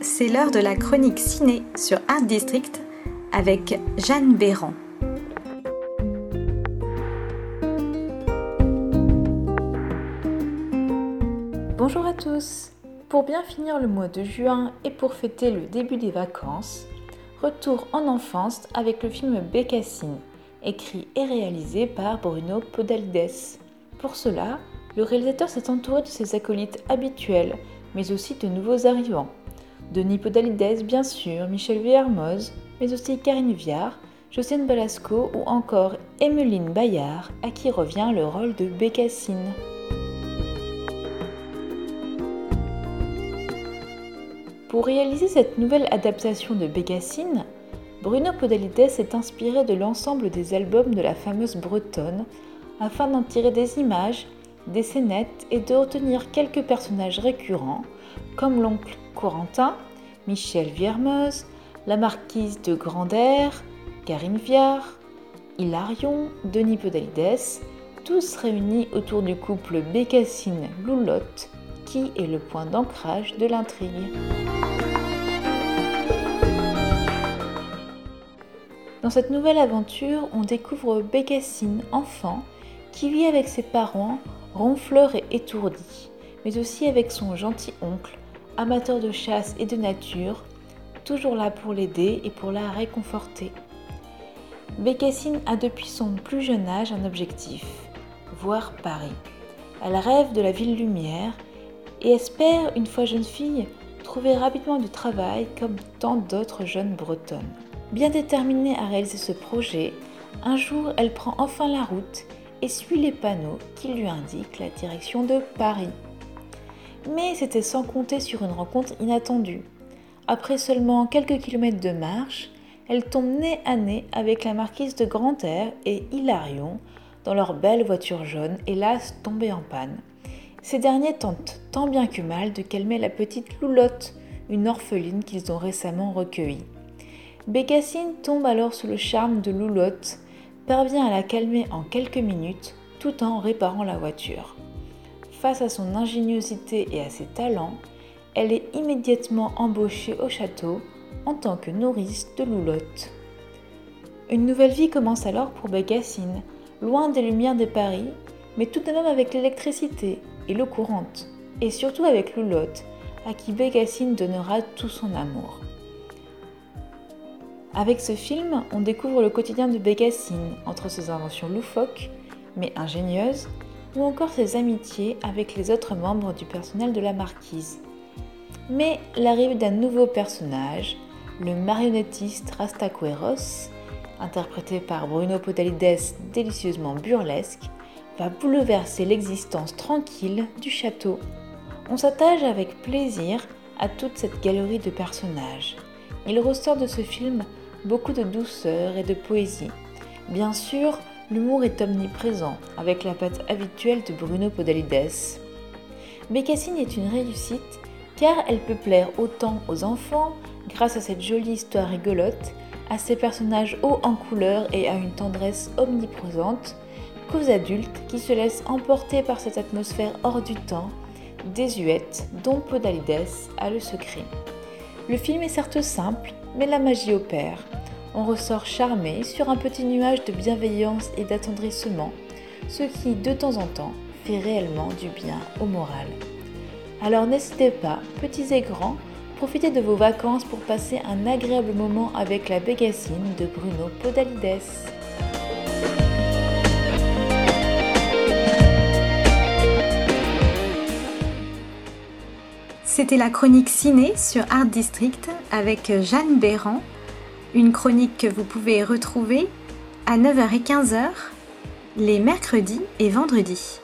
c'est l'heure de la chronique ciné sur Art District avec Jeanne Béran. Bonjour à tous Pour bien finir le mois de juin et pour fêter le début des vacances, retour en enfance avec le film Bécassine, écrit et réalisé par Bruno Podalides. Pour cela, le réalisateur s'est entouré de ses acolytes habituels, mais aussi de nouveaux arrivants. Denis Podalides, bien sûr, Michel Villermoz, mais aussi Karine Viard, Josiane Balasco ou encore Emeline Bayard, à qui revient le rôle de Bécassine. Pour réaliser cette nouvelle adaptation de Bécassine, Bruno Podalides s'est inspiré de l'ensemble des albums de la fameuse Bretonne afin d'en tirer des images, des scénettes et de retenir quelques personnages récurrents comme l'oncle Corentin, Michel Viermeuse, la marquise de Grand'Air, Karine Viard, Hilarion, Denis Podalides, tous réunis autour du couple Bécassine-Loulotte qui est le point d'ancrage de l'intrigue. Dans cette nouvelle aventure, on découvre Bécassine, enfant, qui vit avec ses parents, ronfleur et étourdi, mais aussi avec son gentil oncle, amateur de chasse et de nature, toujours là pour l'aider et pour la réconforter. Bécassine a depuis son plus jeune âge un objectif, voir Paris. Elle rêve de la ville lumière et espère, une fois jeune fille, trouver rapidement du travail comme tant d'autres jeunes bretonnes. Bien déterminée à réaliser ce projet, un jour elle prend enfin la route et suit les panneaux qui lui indiquent la direction de Paris. Mais c'était sans compter sur une rencontre inattendue. Après seulement quelques kilomètres de marche, elle tombe nez à nez avec la marquise de Grand-Air et Hilarion dans leur belle voiture jaune, hélas tombée en panne. Ces derniers tentent tant bien que mal de calmer la petite Loulotte, une orpheline qu'ils ont récemment recueillie. Bécassine tombe alors sous le charme de Loulotte, parvient à la calmer en quelques minutes tout en réparant la voiture. Face à son ingéniosité et à ses talents, elle est immédiatement embauchée au château en tant que nourrice de Loulotte. Une nouvelle vie commence alors pour Bécassine, loin des lumières de Paris, mais tout de même avec l'électricité et l'eau courante, et surtout avec Loulotte, à qui Bécassine donnera tout son amour. Avec ce film, on découvre le quotidien de Bécassine, entre ses inventions loufoques, mais ingénieuses, ou encore ses amitiés avec les autres membres du personnel de la marquise. Mais l'arrivée d'un nouveau personnage, le marionnettiste Rastaqueros, interprété par Bruno Podalides délicieusement burlesque, va bouleverser l'existence tranquille du château. On s'attache avec plaisir à toute cette galerie de personnages. Il ressort de ce film beaucoup de douceur et de poésie. Bien sûr, l'humour est omniprésent, avec la patte habituelle de Bruno Podalides. Bécassine est une réussite car elle peut plaire autant aux enfants grâce à cette jolie histoire rigolote, à ses personnages hauts en couleur et à une tendresse omniprésente, qu'aux adultes qui se laissent emporter par cette atmosphère hors du temps, désuète, dont Podalides a le secret. Le film est certes simple, mais la magie opère. On ressort charmé sur un petit nuage de bienveillance et d'attendrissement, ce qui, de temps en temps, fait réellement du bien au moral. Alors n'hésitez pas, petits et grands, profitez de vos vacances pour passer un agréable moment avec la Bégassine de Bruno Podalides. C'était la chronique ciné sur Art District avec Jeanne Béran, une chronique que vous pouvez retrouver à 9h et 15h les mercredis et vendredis.